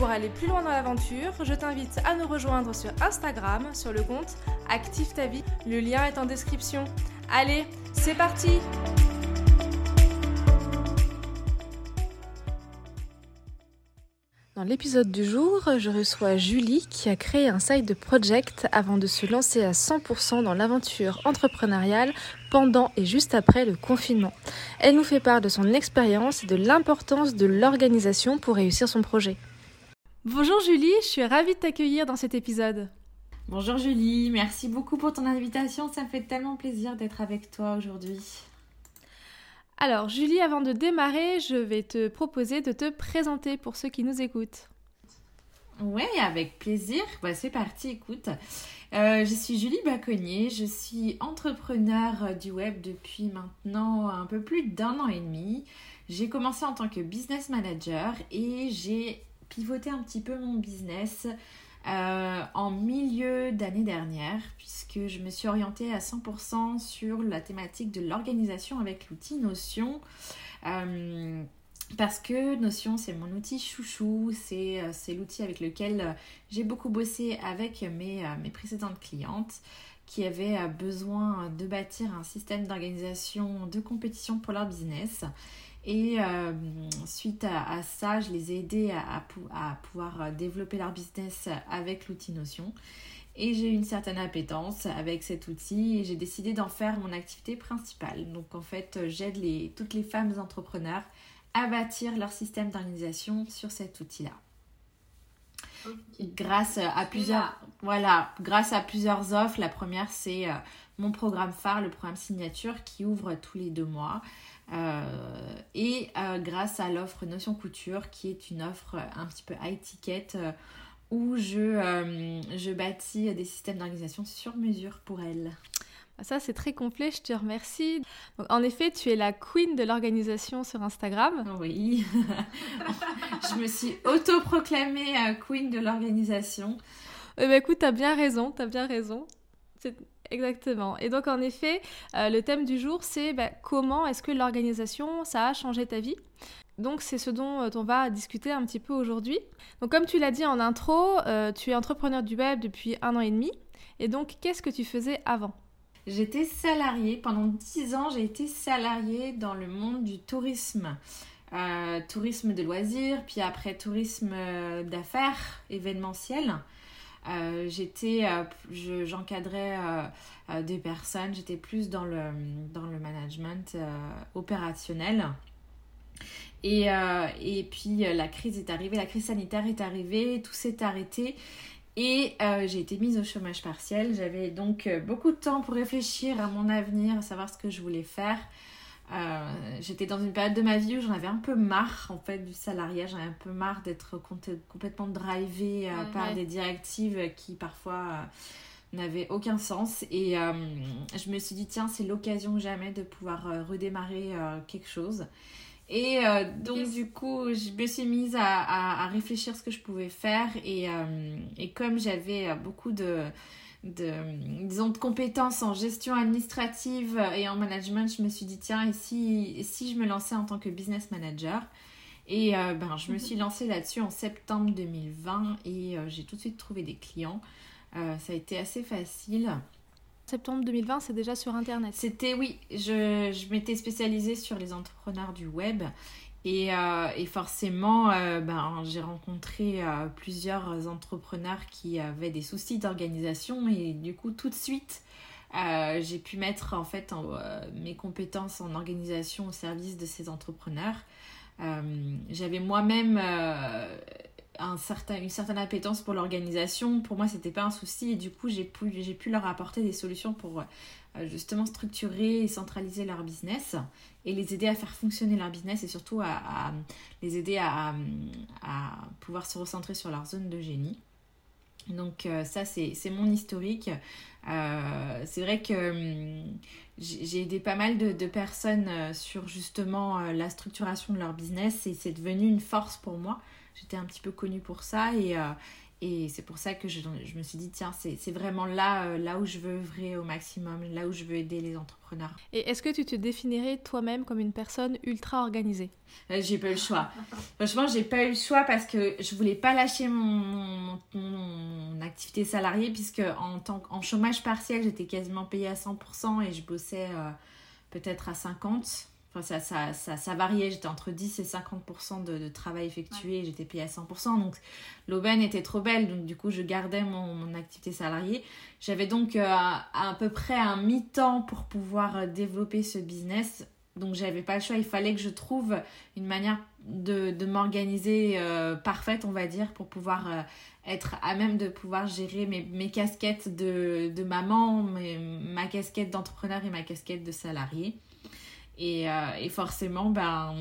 Pour aller plus loin dans l'aventure, je t'invite à nous rejoindre sur Instagram sur le compte Active. Le lien est en description. Allez, c'est parti Dans l'épisode du jour, je reçois Julie qui a créé un side de project avant de se lancer à 100% dans l'aventure entrepreneuriale pendant et juste après le confinement. Elle nous fait part de son expérience et de l'importance de l'organisation pour réussir son projet. Bonjour Julie, je suis ravie de t'accueillir dans cet épisode. Bonjour Julie, merci beaucoup pour ton invitation, ça me fait tellement plaisir d'être avec toi aujourd'hui. Alors Julie, avant de démarrer, je vais te proposer de te présenter pour ceux qui nous écoutent. Oui, avec plaisir. Bah, c'est parti, écoute. Euh, je suis Julie Baconnier, je suis entrepreneur du web depuis maintenant un peu plus d'un an et demi. J'ai commencé en tant que business manager et j'ai pivoter un petit peu mon business euh, en milieu d'année dernière, puisque je me suis orientée à 100% sur la thématique de l'organisation avec l'outil Notion. Euh, parce que Notion, c'est mon outil chouchou, c'est euh, l'outil avec lequel j'ai beaucoup bossé avec mes, mes précédentes clientes qui avaient besoin de bâtir un système d'organisation de compétition pour leur business. Et euh, suite à, ça, je les ai aidés à, à, pouvoir euh, développer leur business avec l'outil Notion. Et j'ai eu une certaine appétence avec cet outil et j'ai décidé d'en faire mon activité principale. Donc en fait, j'aide les, toutes les femmes entrepreneurs à bâtir leur système d'organisation sur cet outil-là. Grâce à plusieurs voilà, grâce à plusieurs offres. La première, c'est euh, mon programme phare, le programme signature qui ouvre tous les deux mois. Euh, et euh, grâce à l'offre Notion Couture qui est une offre un petit peu high ticket euh, où je, je bâtis des systèmes d'organisation sur mesure pour elle. Bah, ça, c'est très complet, je te remercie. en effet, tu es la queen de l'organisation sur Instagram. Oui, je me suis autoproclamée queen de l'organisation. Eh ben, écoute, t'as bien raison, t'as bien raison. Exactement. Et donc en effet, euh, le thème du jour, c'est bah, comment est-ce que l'organisation, ça a changé ta vie? Donc c'est ce dont euh, on va discuter un petit peu aujourd'hui. Donc comme tu l'as dit en intro, euh, tu es entrepreneur du web depuis un an et demi. Et donc qu'est-ce que tu faisais avant? J'étais salariée. Pendant dix ans, j'ai été salariée dans le monde du tourisme. tourisme de loisirs, puis après tourisme d'affaires, événementiel. Euh, j'étais, euh, j'encadrais euh, des personnes, j'étais plus dans le, dans le management opérationnel. Et, et puis la crise est arrivée, la crise sanitaire est arrivée, tout s'est arrêté. Et j'ai été mise au chômage partiel. J'avais donc beaucoup de temps pour réfléchir à mon avenir, à savoir ce que je voulais faire. Euh, j'étais dans une période de ma vie où j'en avais un peu marre en fait du salariat, j'en avais un peu marre d'être complètement drivée euh, par des directives qui parfois euh, n'avaient aucun sens. Et je me suis dit tiens c'est l'occasion jamais de pouvoir redémarrer quelque chose. Et donc du coup je me suis mise à, à, à, réfléchir ce que je pouvais faire. Et, et comme j'avais beaucoup de de, disons, de compétences en gestion administrative et en management, je me suis dit, tiens, et si, si je me lançais en tant que business manager? Et euh, ben, je me suis lancée là-dessus en septembre 2020 et euh, j'ai tout de suite trouvé des clients. Euh, ça a été assez facile. Septembre 2020, c'est déjà sur Internet. C'était, oui, je, je m'étais spécialisée sur les entrepreneurs du web et, euh, et forcément, euh, ben, j'ai rencontré euh, plusieurs entrepreneurs qui avaient des soucis d'organisation et du coup, tout de suite, j'ai pu mettre en fait mes compétences en organisation au service de ces entrepreneurs. J'avais moi-même un certain, une certaine appétence pour l'organisation. Pour moi, c'était pas un souci et du coup, j'ai pu, pu leur apporter des solutions pour justement structurer et centraliser leur business et les aider à faire fonctionner leur business et surtout à, les aider à, pouvoir se recentrer sur leur zone de génie. Donc ça, c'est mon historique. c'est vrai que hum, j'ai aidé pas mal de, de personnes sur justement la structuration de leur business et c'est devenu une force pour moi. J'étais un petit peu connue pour ça et, et c'est pour ça que je, je, me suis dit, tiens, c'est vraiment là, euh, là où je veux œuvrer au maximum, là où je veux aider les entrepreneurs. Et est-ce que tu te définirais toi-même comme une personne ultra organisée? Euh, J'ai pas eu le choix. Franchement, j'ai pas eu le choix parce que je voulais pas lâcher mon, mon, activité salariée, puisque en, tant, en chômage partiel, j'étais quasiment payée à 100% et je bossais euh, peut-être à 50%. Enfin, ça, ça, ça, variait. J'étais entre 10 et 50% de, de, travail effectué j'étais payée à 100%. Donc, l'aubaine était trop belle. Donc, du coup, je gardais mon, mon activité salariée. J'avais donc euh, à, peu près un mi-temps pour pouvoir euh, développer ce business. Donc, j'avais pas le choix. Il fallait que je trouve une manière de, de m'organiser euh, parfaite, on va dire, pour pouvoir être à même de pouvoir gérer mes, mes casquettes de, de maman, mes, ma casquette d'entrepreneur et ma casquette de salarié. Euh, et, forcément, ben,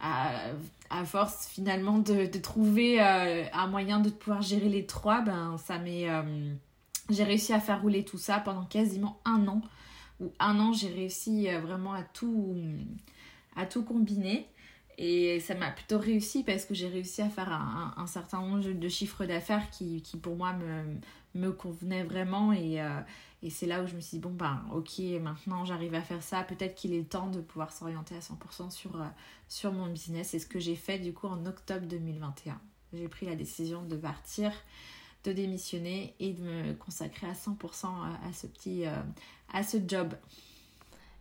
à, force finalement de, trouver euh, un moyen de pouvoir gérer les trois, ben, ça m'est, euh, j'ai réussi à faire rouler tout ça pendant quasiment un an. Ou un an, j'ai réussi vraiment à tout, à tout combiner. Et ça m'a plutôt réussi parce que j'ai réussi à faire un, certain nombre de chiffres d'affaires qui, qui, pour moi me, me convenaient vraiment. Et, et c'est là où je me suis dit, bon, ben, ok, maintenant j'arrive à faire ça. Peut-être qu'il est temps de pouvoir s'orienter à 100% sur, euh, sur mon business. C'est ce que j'ai fait du coup en octobre 2021. J'ai pris la décision de partir, de démissionner et de me consacrer à 100% à, ce petit, euh, à ce job.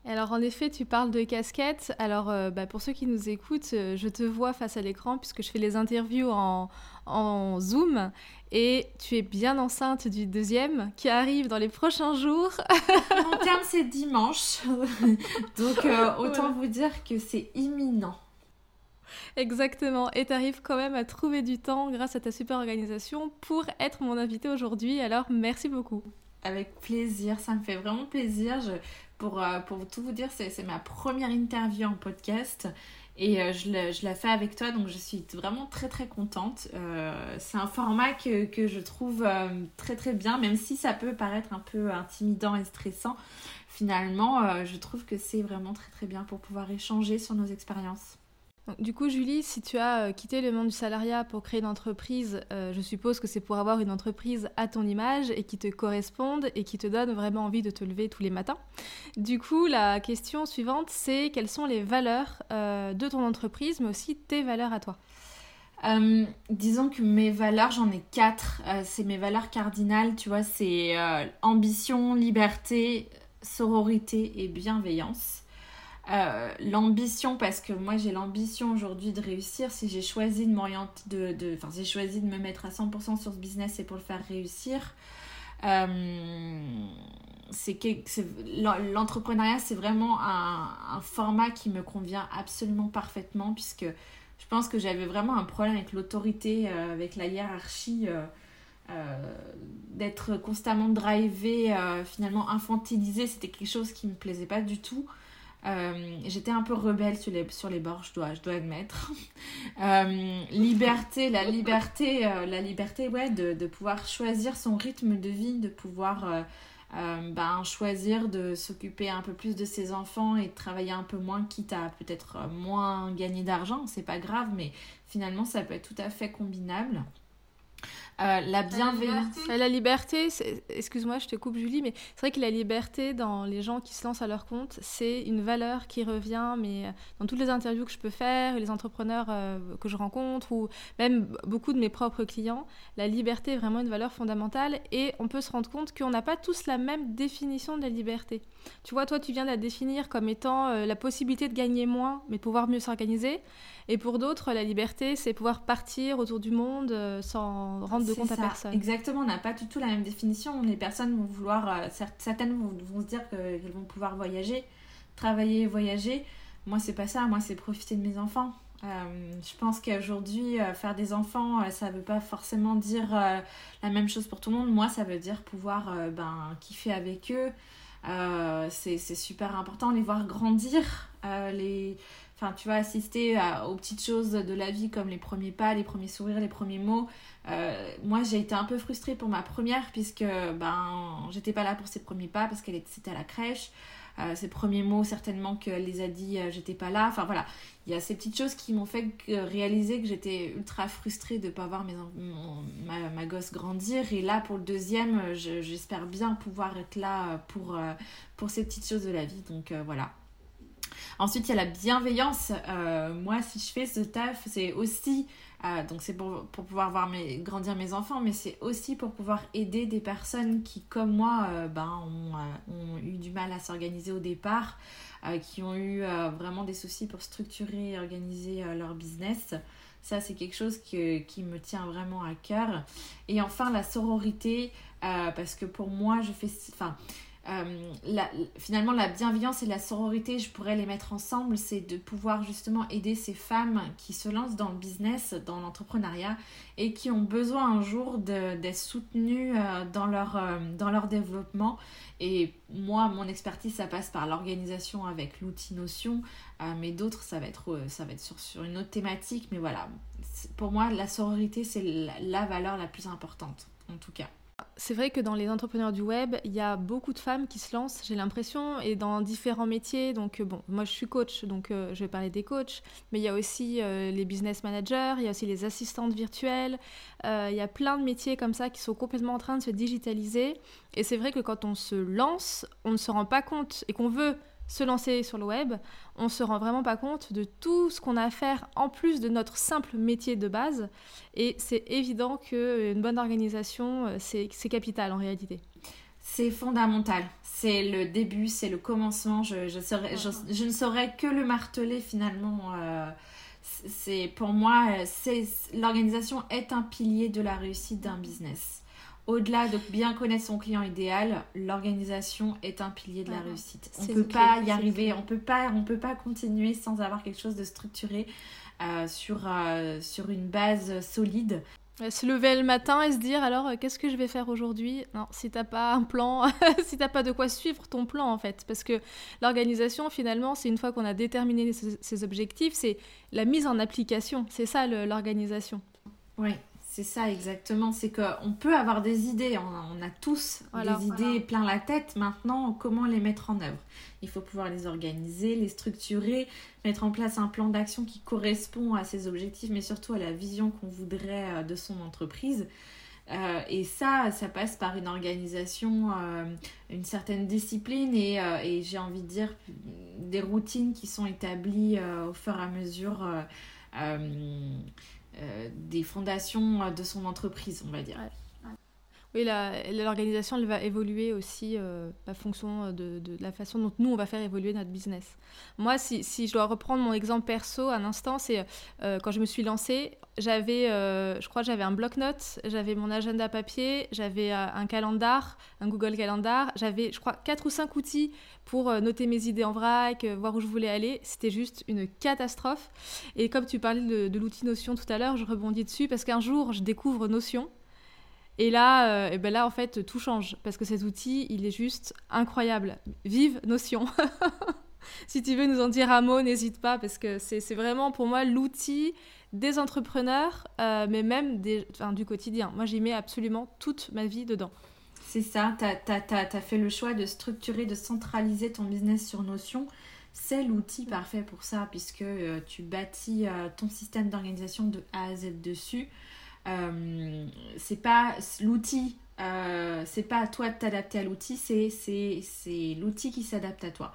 Alors en effet, tu parles de casquette. Alors euh, bah, pour ceux qui nous écoutent, euh, je te vois face à l'écran puisque je fais les interviews en, en, Zoom et tu es bien enceinte du deuxième qui arrive dans les prochains jours. Mon terme c'est dimanche, donc euh, autant vous dire que c'est imminent. Exactement, et tu arrives quand même à trouver du temps grâce à ta super organisation pour être mon invité aujourd'hui, alors merci beaucoup. Avec plaisir, ça me fait vraiment plaisir. Je, pour, euh, pour tout vous dire, c'est ma première interview en podcast et euh, je, la, je, la, fais avec toi, donc je suis vraiment très très contente. Euh, c'est un format que, que je trouve très très bien, même si ça peut paraître un peu intimidant et stressant. Finalement, je trouve que c'est vraiment très très bien pour pouvoir échanger sur nos expériences. Du coup, Julie, si tu as euh, quitté le monde du salariat pour créer une entreprise, euh, je suppose que c'est pour avoir une entreprise à ton image et qui te corresponde et qui te donne vraiment envie de te lever tous les matins. Du coup, la question suivante, c'est quelles sont les valeurs euh, de ton entreprise, mais aussi tes valeurs à toi? Disons que mes valeurs, j'en ai quatre. c'est mes valeurs cardinales, tu vois, c'est ambition, liberté, sororité et bienveillance. Euh, l'ambition, parce que moi j'ai l'ambition aujourd'hui de réussir, si j'ai choisi de m'orienter, de, de, enfin j'ai choisi de me mettre à 100% sur ce business et pour le faire réussir, euh, c'est l'entrepreneuriat c'est vraiment un, format qui me convient absolument parfaitement puisque je pense que j'avais vraiment un problème avec l'autorité, euh, avec la hiérarchie. d'être constamment drivé, finalement infantilisé, c'était quelque chose qui me plaisait pas du tout. Euh, j'étais un peu rebelle sur les, bords, je dois, je admettre. Euh, liberté, la liberté, euh, la liberté ouais, de, de, pouvoir choisir son rythme de vie, de pouvoir ben, choisir de s'occuper un peu plus de ses enfants et de travailler un peu moins, quitte à peut-être moins gagner d'argent, c'est pas grave, mais finalement ça peut être tout à fait combinable. Euh, la bienveillance. La liberté, excuse-moi, je te coupe Julie, mais c'est vrai que la liberté dans les gens qui se lancent à leur compte, c'est une valeur qui revient, mais euh, dans toutes les interviews que je peux faire, les entrepreneurs euh, que je rencontre, ou même beaucoup de mes propres clients, la liberté est vraiment une valeur fondamentale et on peut se rendre compte qu'on n'a pas tous la même définition de la liberté. Tu vois, toi, tu viens de la définir comme étant la possibilité de gagner moins, mais de pouvoir mieux s'organiser. Et pour d'autres, la liberté, c'est pouvoir partir autour du monde sans rendre de compte à personne. Exactement, on n'a pas du tout la même définition. Les personnes vont vouloir, euh, certaines vont, se dire qu'elles vont pouvoir voyager, travailler, voyager. Moi, c'est pas ça. Moi, c'est profiter de mes enfants. Euh, je pense qu'aujourd'hui, euh, faire des enfants, ça veut pas forcément dire la même chose pour tout le monde. Moi, ça veut dire pouvoir ben, kiffer avec eux. c'est super important, les voir grandir, les enfin tu vois, assister aux petites choses de la vie comme les premiers pas, les premiers sourires, les premiers mots. Euh, moi, j'ai été un peu frustrée pour ma première puisque ben j'étais pas là pour ses premiers pas parce qu'elle était à la crèche. Euh, ses premiers mots, certainement qu'elle les a dit, euh, j'étais pas là. Enfin voilà, il y a ces petites choses qui m'ont fait réaliser que j'étais ultra frustrée de ne pas voir mes, ma, ma, gosse grandir. Et là, pour le deuxième, j'espère bien pouvoir être là pour, pour ces petites choses de la vie. Donc voilà. Ensuite, il y a la bienveillance. Euh, moi, si je fais ce taf, c'est aussi, euh, donc c'est pour, pouvoir voir mes, grandir mes enfants, mais c'est aussi pour pouvoir aider des personnes qui, comme moi, euh, ben, ont, eu du mal à s'organiser au départ, qui ont eu vraiment des soucis pour structurer et organiser leur business. Ça, c'est quelque chose qui me tient vraiment à cœur. Et enfin, la sororité, parce que pour moi, je fais... Enfin, euh, finalement la bienveillance et la sororité, je pourrais les mettre ensemble, c'est de pouvoir justement aider ces femmes qui se lancent dans le business, dans l'entrepreneuriat et qui ont besoin un jour d'être soutenues euh, dans, leur, euh, dans leur développement. Et moi, mon expertise, ça passe par l'organisation avec l'outil Notion, mais d'autres, ça va être, sur une autre thématique. Mais voilà, pour moi, la sororité, c'est la valeur la plus importante, en tout cas. C'est vrai que dans les entrepreneurs du web, il y a beaucoup de femmes qui se lancent, j'ai l'impression, et dans différents métiers. Donc, euh, bon, moi je suis coach, donc euh, je vais parler des coachs, mais il y a aussi euh, les business managers, il y a aussi les assistantes virtuelles. il y a plein de métiers comme ça qui sont complètement en train de se digitaliser. Et c'est vrai que quand on se lance, on ne se rend pas compte et qu'on veut se lancer sur le web, on se rend vraiment pas compte de tout ce qu'on a à faire en plus de notre simple métier de base. Et c'est évident qu'une bonne organisation, euh, c'est capital en réalité. C'est fondamental. C'est le début, c'est le commencement. Je, je, ne saurais que le marteler finalement. Euh, c'est pour moi, l'organisation est un pilier de la réussite d'un business au-delà de bien connaître son client idéal, l'organisation est un pilier de la réussite. On ne peut pas y arriver, on peut pas, on peut pas continuer sans avoir quelque chose de structuré euh, sur, euh, sur une base solide. Se lever le matin et se dire alors euh, qu'est-ce que je vais faire aujourd'hui? Non, si t'as pas un plan, si t'as pas de quoi suivre ton plan en fait, parce que l'organisation finalement c'est une fois qu'on a déterminé ses objectifs, c'est la mise en application, c'est ça l'organisation. Oui, c'est ça exactement, c'est qu'on peut avoir des idées, on, a tous des idées plein la tête, maintenant comment les mettre en œuvre? Il faut pouvoir les organiser, les structurer, mettre en place un plan d'action qui correspond à ses objectifs, mais surtout à la vision qu'on voudrait euh, de son entreprise. Euh, et ça, ça passe par une organisation, euh, une certaine discipline et, et j'ai envie de dire des routines qui sont établies au fur et à mesure des fondations euh, de son entreprise, on va dire. Oui, l'organisation, va évoluer aussi euh, en fonction de, la façon dont nous, on va faire évoluer notre business. Moi, si, si je dois reprendre mon exemple perso un instant, c'est quand je me suis lancée, j'avais, je crois j'avais un bloc-notes, j'avais mon agenda papier, j'avais un calendar, un Google Calendar, j'avais, je crois, quatre ou cinq outils pour euh, noter mes idées en vrac, euh, voir où je voulais aller. C'était juste une catastrophe. Et comme tu parlais de, l'outil Notion tout à l'heure, je rebondis dessus parce qu'un jour, je découvre Notion. Et là, euh, ben là, en fait, tout change parce que cet outil, il est juste incroyable. Vive Notion Si tu veux nous en dire un mot, n'hésite pas parce que c'est vraiment pour moi l'outil des entrepreneurs, mais même des, du quotidien. Moi, j'y mets absolument toute ma vie dedans. C'est ça, tu as, fait le choix de structurer, de centraliser ton business sur Notion. C'est l'outil parfait pour ça, puisque euh, tu bâtis euh, ton système d'organisation de A à Z dessus. Euh, c'est pas l'outil, c'est pas à toi de t'adapter à l'outil, c'est l'outil qui s'adapte à toi.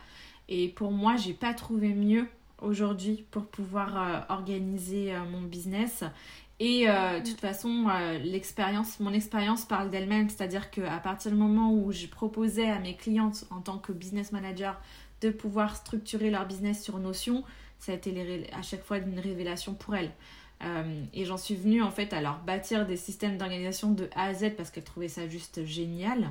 Et pour moi, j'ai pas trouvé mieux aujourd'hui pour pouvoir organiser mon business et euh, de toute façon, euh, l'expérience, mon expérience parle d'elle-même, c'est-à-dire qu'à partir du moment où je proposais à mes clientes en tant que business manager de pouvoir structurer leur business sur Notion, ça a été à chaque fois une révélation pour elles. Euh, et j'en suis venue en fait à leur bâtir des systèmes d'organisation de A à Z parce qu'elles trouvaient ça juste génial.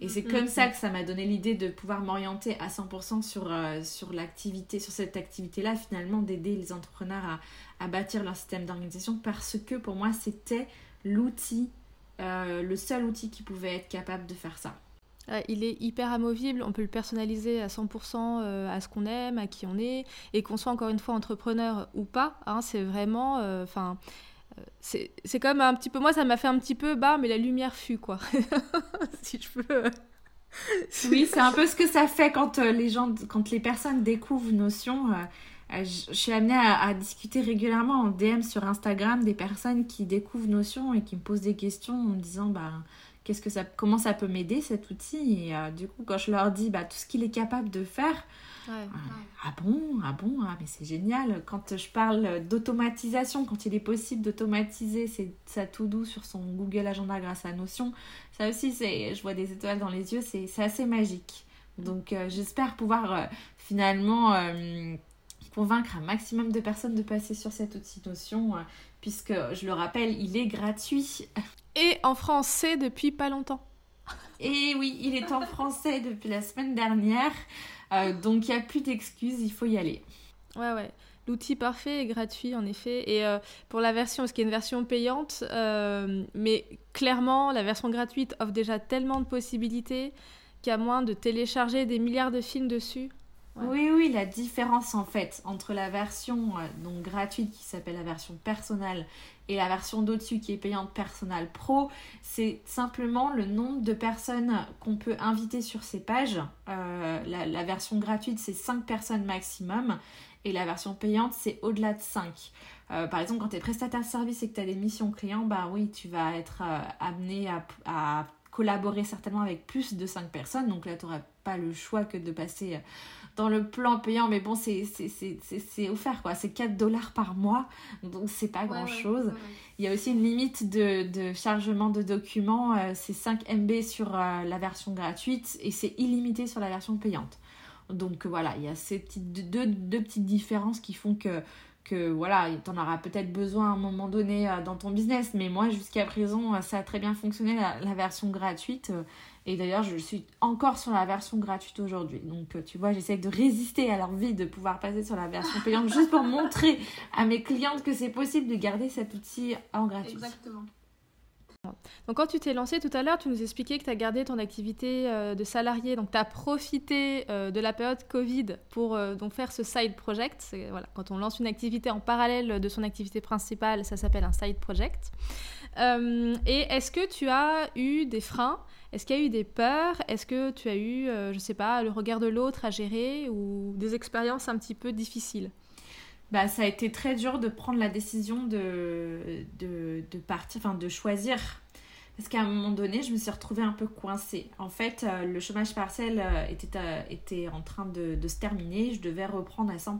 Et c'est mm-hmm. comme ça que ça m'a donné l'idée de pouvoir m'orienter à 100% sur, sur l'activité, sur cette activité-là, finalement, d'aider les entrepreneurs à, à bâtir leur système d'organisation parce que pour moi c'était l'outil, euh, le seul outil qui pouvait être capable de faire ça. Il est hyper amovible, on peut le personnaliser à 100% à ce qu'on aime, à qui on est, et qu'on soit encore une fois entrepreneur ou pas, hein, c'est vraiment, enfin, c'est comme un petit peu, moi ça m'a fait un petit peu, bah, mais la lumière fut quoi, si je peux. oui, c'est un peu ce que ça fait quand les gens, quand les personnes découvrent Notion. Euh, je, suis amenée à, discuter régulièrement en DM sur Instagram des personnes qui découvrent Notion et qui me posent des questions en me disant bah, qu'est-ce que ça, comment ça peut m'aider cet outil. Et euh, du coup, quand je leur dis bah, tout ce qu'il est capable de faire, euh, ah bon, ah bon, ah, mais c'est génial. Quand je parle d'automatisation, quand il est possible d'automatiser sa tout doux sur son Google Agenda grâce à Notion, ça aussi, c'est, je vois des étoiles dans les yeux, c'est, assez magique. Donc j'espère pouvoir finalement convaincre un maximum de personnes de passer sur cette outil Notion, euh, puisque je le rappelle, il est gratuit. Et en français depuis pas longtemps. Et oui, il est en français depuis la semaine dernière, euh, donc il n'y a plus d'excuses, il faut y aller. Ouais, ouais. L'outil parfait est gratuit en effet. Et euh, pour la version, ce qui est une version payante, mais clairement, la version gratuite offre déjà tellement de possibilités qu'à moins de télécharger des milliards de films dessus, oui, oui, la différence en fait entre la version euh, donc gratuite qui s'appelle la version personnelle et la version d'au-dessus qui est payante personnelle pro, c'est simplement le nombre de personnes qu'on peut inviter sur ces pages. Euh, la, version gratuite, c'est 5 personnes maximum et la version payante, c'est au-delà de 5. Euh, par exemple, quand tu es prestataire service et que tu as des missions clients, bah oui, tu vas être amené à, à, collaborer certainement avec plus de 5 personnes. Donc là, tu n'auras pas le choix que de passer dans le plan payant, mais bon, c'est offert quoi. C'est 4 dollars par mois, donc c'est pas grand chose. Il y a aussi une limite de, de chargement de documents, euh, c'est 5 MB sur euh, la version gratuite et c'est illimité sur la version payante. Donc voilà, il y a ces petites, deux, deux petites différences qui font que que voilà, tu en auras peut-être besoin à un moment donné euh, dans ton business, mais moi jusqu'à présent ça a très bien fonctionné la version gratuite et d'ailleurs, je suis encore sur la version gratuite aujourd'hui. Donc, euh, tu vois, j'essaie de résister à l'envie de pouvoir passer sur la version payante juste pour montrer à mes clientes que c'est possible de garder cet outil en gratuit. Exactement. Donc quand tu t'es lancé tout à l'heure, tu nous expliquais que tu as gardé ton activité euh, de salarié, donc tu as profité euh, de la période Covid pour donc faire ce side project. Voilà, quand on lance une activité en parallèle de son activité principale, ça s'appelle un side project. et est-ce que tu as eu des freins? Est-ce qu'il y a eu des peurs? Est-ce que tu as eu, euh, je ne sais pas, le regard de l'autre à gérer ou des expériences un petit peu difficiles? Bah, ça a été très dur de prendre la décision de, de, partir, enfin de choisir. Parce qu'à un moment donné, je me suis retrouvée un peu coincée. En fait, euh, le chômage partiel euh, était, était en train de, se terminer. Je devais reprendre à 100%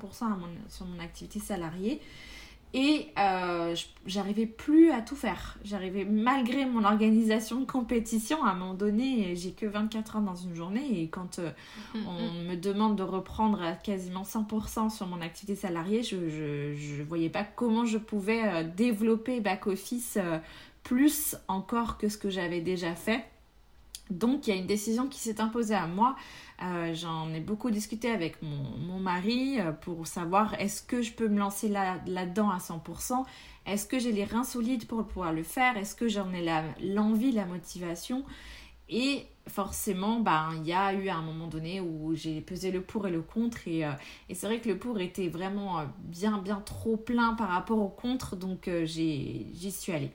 sur mon activité salariée. Et euh, j'arrivais plus à tout faire. J'arrivais, malgré mon organisation de compétition, à un moment donné, j'ai que 24 heures dans une journée. Et quand euh, mm, on me demande de reprendre à quasiment 100% sur mon activité salariée, je ne voyais pas comment je pouvais euh, développer back-office plus encore que ce que j'avais déjà fait. Donc il y a une décision qui s'est imposée à moi. Euh, j'en ai beaucoup discuté avec mon, mari euh, pour savoir est-ce que je peux me lancer là, là-dedans à 100%. Est-ce que j'ai les reins solides pour pouvoir le faire? Est-ce que j'en ai l'envie, la, motivation? Et forcément, ben, il y a eu un moment donné où j'ai pesé le pour et le contre. Et, euh, c'est vrai que le pour était vraiment bien, bien trop plein par rapport au contre. Donc j'y suis allée.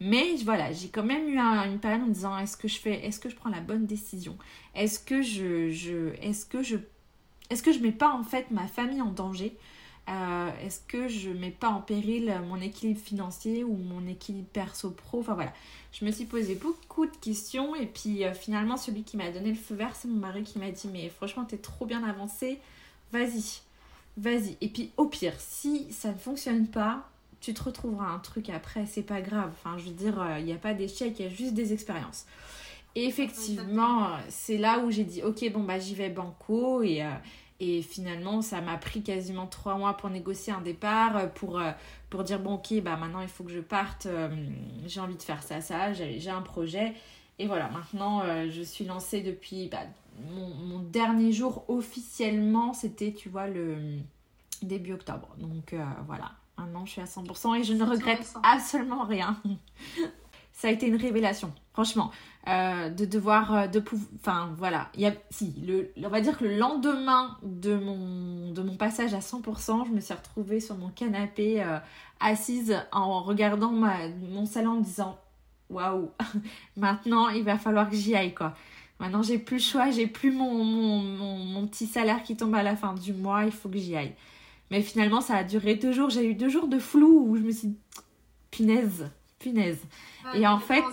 Mais voilà, j'ai quand même eu une période en me disant est-ce que je fais, est-ce que je prends la bonne décision? Est-ce que je, je est-ce que je, est-ce mets pas en fait ma famille en danger? Euh, Est-ce que je mets pas en péril mon équilibre financier ou mon équilibre perso-pro Enfin voilà, je me suis posé beaucoup de questions et puis euh, finalement celui qui m'a donné le feu vert, c'est mon mari qui m'a dit mais franchement t'es trop bien avancé, vas-y, vas-y. Et puis au pire, si ça ne fonctionne pas, tu te retrouveras un truc après, c'est pas grave. Enfin, je veux dire, il euh, n'y a pas d'échec, il y a juste des expériences. Et effectivement, c'est là où j'ai dit, ok, bon, bah j'y vais banco. Et, euh, et finalement, ça m'a pris quasiment trois mois pour négocier un départ, euh, pour, pour dire, bon, ok, bah maintenant il faut que je parte, j'ai envie de faire ça, ça, j'ai un projet. Et voilà, maintenant, je suis lancée depuis bah, mon, mon, dernier jour officiellement, c'était, tu vois, le début octobre. Donc voilà, Maintenant, je suis à 100% et je ne regrette absolument rien. ça a été une révélation, franchement. Euh, de devoir, euh, de enfin voilà, il y a, si, le, on va dire que le lendemain de mon, de mon passage à 100%, je me suis retrouvée sur mon canapé, euh, assise en regardant ma, mon salon en me disant, waouh, maintenant il va falloir que j'y aille quoi. Maintenant j'ai plus le choix, j'ai plus mon, mon, mon, petit salaire qui tombe à la fin du mois, il faut que j'y aille. Mais finalement ça a duré deux jours, j'ai eu deux jours de flou où je me suis dit, punaise, punaise. Et en fait...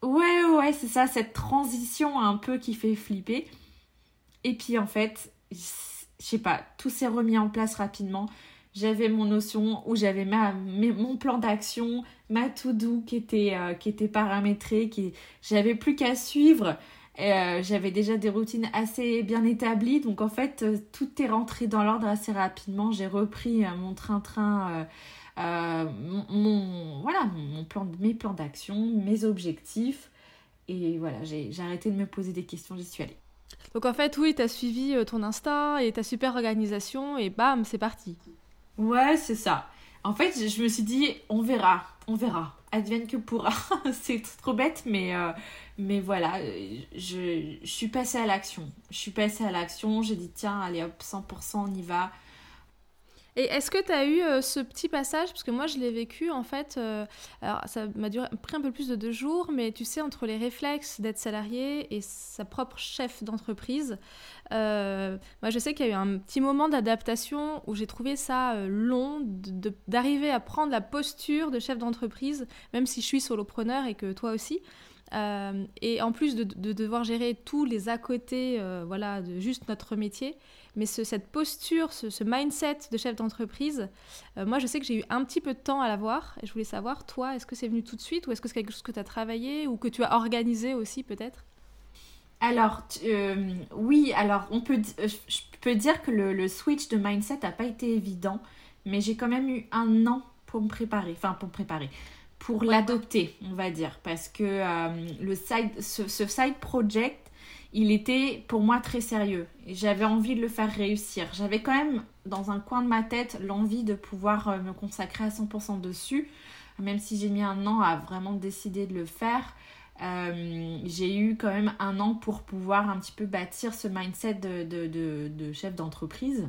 Ouais, ouais, c'est ça, cette transition un peu qui fait flipper. Et puis en fait, je sais pas, tout s'est remis en place rapidement. J'avais mon notion où j'avais ma, mon plan d'action, ma to-do qui était, euh, qui était paramétrée, qui j'avais plus qu'à suivre. Euh, j'avais déjà des routines assez bien établies, donc en fait, euh, tout est rentré dans l'ordre assez rapidement. J'ai repris mon train-train euh, mon, voilà, mon plan, mes plans d'action, mes objectifs. Et voilà, j'ai arrêté de me poser des questions, j'y suis allée. Donc en fait, oui, tu as suivi euh, ton instinct et ta super organisation et bam, c'est parti. Ouais, c'est ça. En fait, je me suis dit, on verra, on verra. Advienne que pourra. c'est trop bête, mais, euh, mais voilà, je, je suis passée à l'action. Je suis passée à l'action, j'ai dit, tiens, allez hop, 100%, on y va. Et est-ce que tu as eu euh, ce petit passage? Parce que moi, je l'ai vécu, en fait. Euh, alors, ça m'a pris un peu plus de deux jours, mais tu sais, entre les réflexes d'être salarié et sa propre chef d'entreprise, euh, moi, je sais qu'il y a eu un petit moment d'adaptation où j'ai trouvé ça long d'arriver à prendre la posture de chef d'entreprise, même si je suis solopreneur et que toi aussi. et en plus de, devoir gérer tous les à côté, voilà, de juste notre métier, mais cette posture, ce, mindset de chef d'entreprise, euh, moi je sais que j'ai eu un petit peu de temps à l'avoir et je voulais savoir, toi, est-ce que c'est venu tout de suite ou est-ce que c'est quelque chose que tu as travaillé ou que tu as organisé aussi peut-être? Alors, euh, oui, alors on peut, euh, je peux dire que le, switch de mindset n'a pas été évident, mais j'ai quand même eu un an pour me préparer, enfin pour me préparer, pour l'adopter, on va dire, parce que le side, ce, side project, il était pour moi très sérieux. J'avais envie de le faire réussir. J'avais quand même dans un coin de ma tête l'envie de pouvoir euh, me consacrer à 100% dessus. Même si j'ai mis un an à vraiment décider de le faire, euh, j'ai eu quand même un an pour pouvoir un petit peu bâtir ce mindset de, chef d'entreprise.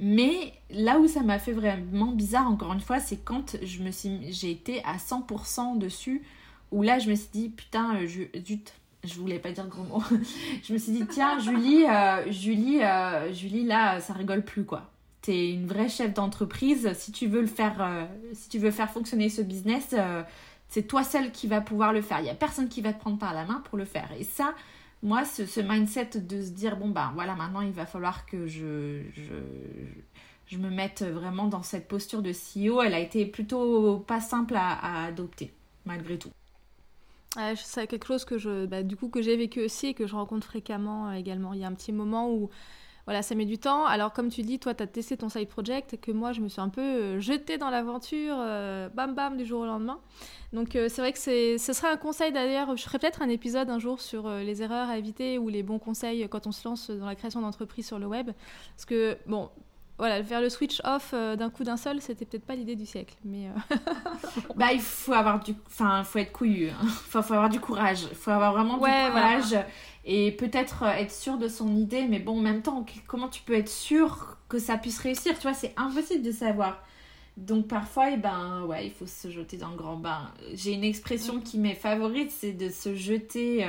Mais là où ça m'a fait vraiment bizarre, encore une fois, c'est quand j'ai été à 100% dessus, où là je me suis dit, putain, euh, je, je voulais pas dire gros mot. je me suis dit, tiens, Julie, euh, Julie, euh, Julie, là, ça rigole plus, quoi. T'es une vraie chef d'entreprise. Si tu veux le faire, euh, si tu veux faire fonctionner ce business, c'est toi seule qui va pouvoir le faire. Il y a personne qui va te prendre par la main pour le faire. Et ça, moi, ce, mindset de se dire, bon, ben voilà, maintenant, il va falloir que je, je, je, me mette vraiment dans cette posture de CEO, elle a été plutôt pas simple à adopter, malgré tout c'est quelque chose que je, bah, du coup, que j'ai vécu aussi et que je rencontre fréquemment euh, également. Il y a un petit moment où, voilà, ça met du temps. Alors, comme tu dis, toi, tu as testé ton side project que moi, je me suis un peu euh, jetée dans l'aventure, euh, bam bam, du jour au lendemain. Donc, c'est vrai que ce serait un conseil d'ailleurs. Je ferai peut-être un épisode un jour sur les erreurs à éviter ou les bons conseils quand on se lance dans la création d'entreprise sur le web. Parce que, bon, voilà, faire le switch off euh, d'un coup d'un seul, c'était peut-être pas l'idée du siècle. Mais euh, bah, il faut avoir du, enfin, faut être couillu. Hein. Enfin, faut avoir du courage. Il faut avoir vraiment du courage et peut-être euh, être sûr de son idée. Mais bon, en même temps, comment tu peux être sûr que ça puisse réussir? Tu vois, c'est impossible de savoir. Donc parfois, eh ben, ouais, il faut se jeter dans le grand bain. J'ai une expression mm. qui m'est favorite, c'est de se jeter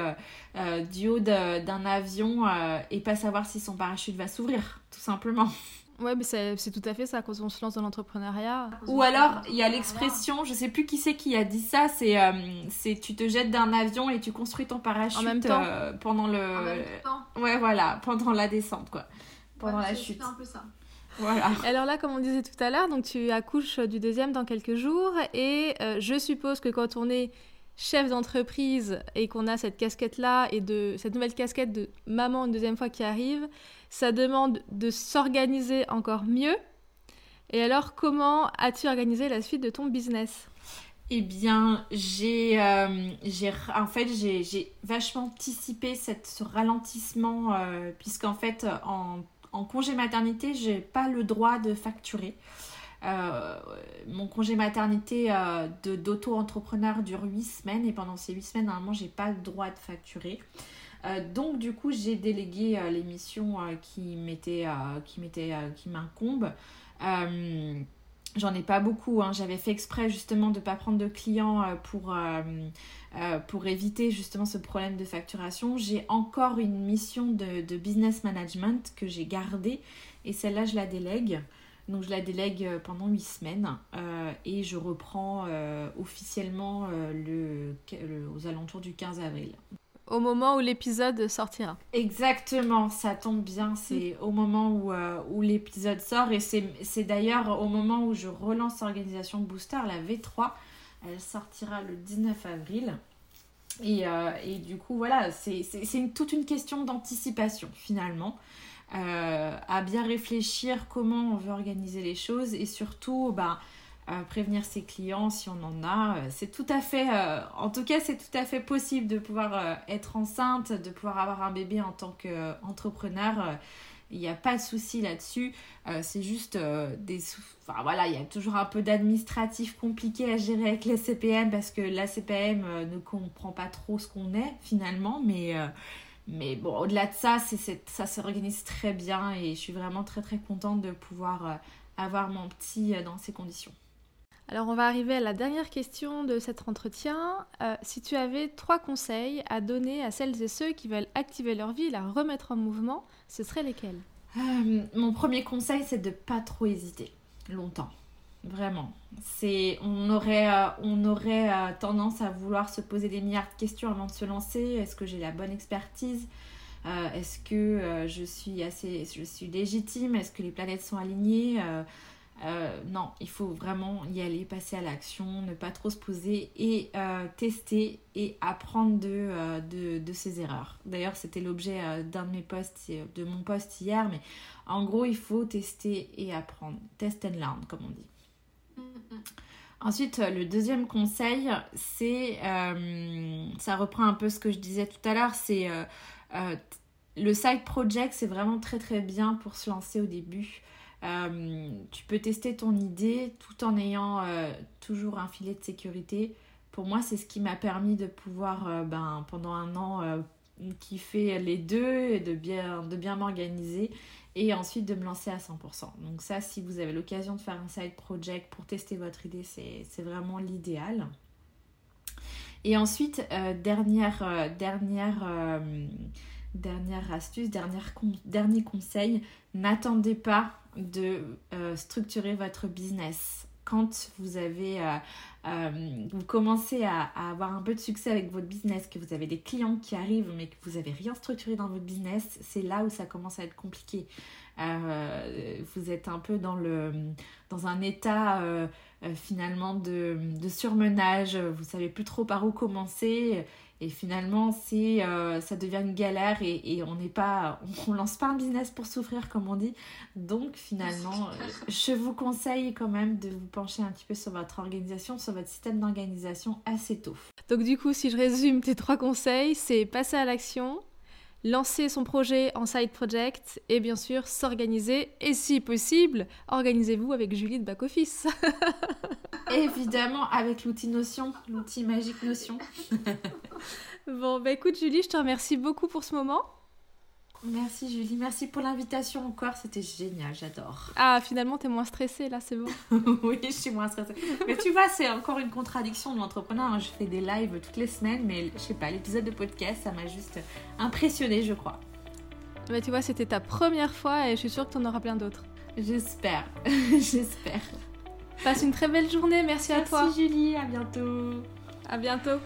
du haut d'un avion et pas savoir si son parachute va s'ouvrir, tout simplement. Ouais, mais c'est tout à fait ça quand on se lance dans l'entrepreneuriat. Ou alors, il y a l'expression, je sais plus qui c'est qui a dit ça, c'est euh, c'est tu te jettes d'un avion et tu construis ton parachute en même temps. Euh, pendant le. En même temps. Ouais, voilà, pendant la descente, quoi. Pendant la chute. C'est un peu ça. Voilà. Alors là, comme on disait tout à l'heure, donc tu accouches du deuxième dans quelques jours et euh, je suppose que quand on est chef d'entreprise et qu'on a cette casquette-là et de cette nouvelle casquette de maman une deuxième fois qui arrive, ça demande de s'organiser encore mieux. Et alors, comment as-tu organisé la suite de ton business? Eh bien, j'ai, euh, en fait, j'ai, vachement anticipé cette, ce ralentissement, euh, puisqu'en fait, en, en, congé maternité, j'ai pas le droit de facturer. Mon congé maternité de d'auto-entrepreneur dure 8 semaines et pendant ces 8 semaines, normalement, j'ai pas le droit de facturer. donc du coup j'ai délégué les missions qui m'étaient qui qui m'incombent J'en ai pas beaucoup. Hein. J'avais fait exprès justement de ne pas prendre de clients euh, pour, euh, euh, pour éviter justement ce problème de facturation. J'ai encore une mission de, de business management que j'ai gardée et celle-là je la délègue. Donc je la délègue pendant 8 semaines et je reprends officiellement le, aux alentours du 15 avril au moment où l'épisode sortira. Exactement, ça tombe bien, c'est au moment où, euh, où l'épisode sort et c'est d'ailleurs au moment où je relance l'organisation Booster, la V3, elle sortira le 19 avril. Et, euh, et du coup, voilà, c'est toute une question d'anticipation finalement. Euh, à bien réfléchir comment on veut organiser les choses et surtout, bah, prévenir ses clients si on en a. Euh, c'est tout à fait, euh, en tout cas, c'est tout à fait possible de pouvoir euh, être enceinte, de pouvoir avoir un bébé en tant qu'entrepreneur. Il n'y a pas de souci là-dessus. c'est juste des. Enfin voilà, il y a toujours un peu d'administratif compliqué à gérer avec la CPM parce que la CPM ne comprend pas trop ce qu'on est finalement. Mais, mais bon, au-delà de ça, c'est, ça s'organise très bien et je suis vraiment très très contente de pouvoir avoir mon petit dans ces conditions. Alors on va arriver à la dernière question de cet entretien. Euh, si tu avais trois conseils à donner à celles et ceux qui veulent activer leur vie et la remettre en mouvement, ce seraient lesquels? Euh, Mon premier conseil, c'est de pas trop hésiter longtemps. Vraiment. C'est, on aurait, euh, on aurait tendance à vouloir se poser des milliards de questions avant de se lancer. Est-ce que j'ai la bonne expertise? Est-ce que je suis assez, je suis légitime? Est-ce que les planètes sont alignées? Euh, non, il faut vraiment y aller, passer à l'action, ne pas trop se poser et euh, tester et apprendre de, euh, de, de, ses erreurs. D'ailleurs, c'était l'objet d'un de mes posts, de mon post hier, mais en gros, il faut tester et apprendre. Test and learn, comme on dit. Ensuite, le deuxième conseil, c'est, ça reprend un peu ce que je disais tout à l'heure, c'est le side project, c'est vraiment très très bien pour se lancer au début. Euh, tu peux tester ton idée tout en ayant euh, toujours un filet de sécurité. Pour moi, c'est ce qui m'a permis de pouvoir, euh, ben, pendant un an, kiffer les deux et de bien, de bien m'organiser et ensuite de me lancer à 100%. Donc ça, si vous avez l'occasion de faire un side project pour tester votre idée, c'est vraiment l'idéal. Et ensuite, dernière, dernière, dernière astuce, dernière dernier conseil, n'attendez pas de euh, structurer votre business. Quand vous avez, euh, euh, vous commencez à, avoir un peu de succès avec votre business, que vous avez des clients qui arrivent mais que vous n'avez rien structuré dans votre business, c'est là où ça commence à être compliqué. vous êtes un peu dans, le, dans un état finalement de, de surmenage, vous savez plus trop par où commencer et finalement, c'est, euh, ça devient une galère et, on n'est pas, on, lance pas un business pour souffrir comme on dit. Donc finalement, euh, je vous conseille quand même de vous pencher un petit peu sur votre organisation, sur votre système d'organisation assez tôt. Donc du coup, si je résume tes trois conseils, c'est passer à l'action, lancer son projet en side project et bien sûr s'organiser et si possible, organisez-vous avec Julie de Back Office. Évidemment avec l'outil Notion, l'outil magique Notion. bon, bah écoute Julie, je te remercie beaucoup pour ce moment. Merci Julie, merci pour l'invitation encore, c'était génial, j'adore. Ah, finalement, t'es moins stressée là, c'est bon. oui, je suis moins stressée. Mais tu vois, c'est encore une contradiction de l'entrepreneur. Hein. Je fais des lives toutes les semaines, mais je sais pas, l'épisode de podcast, ça m'a juste impressionnée, je crois. Bah, tu vois, c'était ta première fois et je suis sûre que t'en auras plein d'autres. J'espère, j'espère. Passe une très belle journée, merci, merci à toi. Merci Julie, à bientôt. À bientôt.